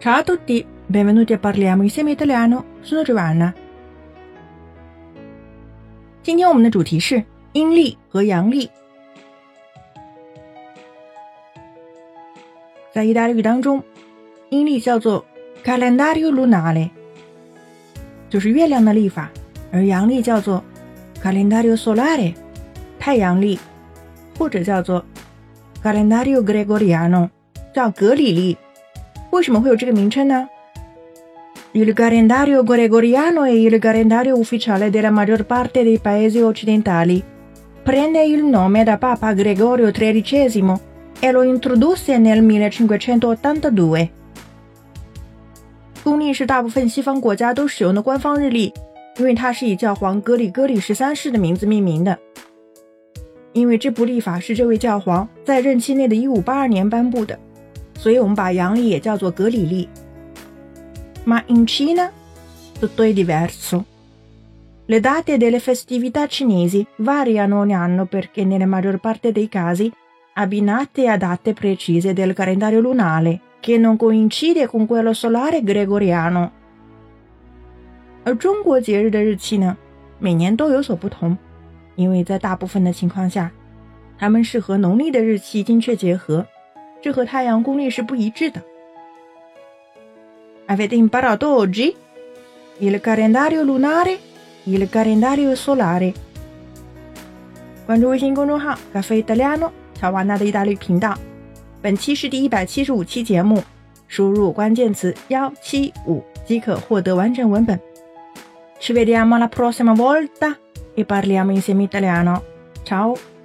Ciao a tutti, benvenuti a parliamo insieme italiano. Sono Giovanna。今天我们的主题是阴历和阳历。在意大利语当中，阴历叫做 calendario lunare，就是月亮的历法；而阳历叫做 calendario solare，太阳历，或者叫做 calendario gregoriano，叫格里历。为什么会有这个名称呢？Il calendario gregoriano è il calendario ufficiale della maggior parte dei paesi occidentali. Prende il nome da Papa Gregorio XIII e lo introdusse nel 1582. 公历是大部分西方国家都使用的官方日历，因为它是以教皇格里戈里十三世的名字命名的。因为这部历法是这位教皇在任期内的1582年颁布的。所以我们把阳历也叫做格里历。Ma in Cina tutto è diverso. Le date delle festività cinesi variano ogni anno perché nella maggior parte dei casi abbinate a date precise del calendario lunare che non coincide con quello solare gregoriano. 而中国节日的日期呢，每年都有所不同，因为在大部分的情况下，它们是和农历的日期精确结合。 这和太阳公历是不一致的。Avete imparato oggi il calendario lunare, il calendario solare。关注微信公众号“咖啡意大利诺”乔瓦纳的意大利频道。本期是第一百七十五期节目，输入关键词“幺七五”即可获得完整文本。Ci vediamo la prossima volta e parliamo insieme italiano. Ciao。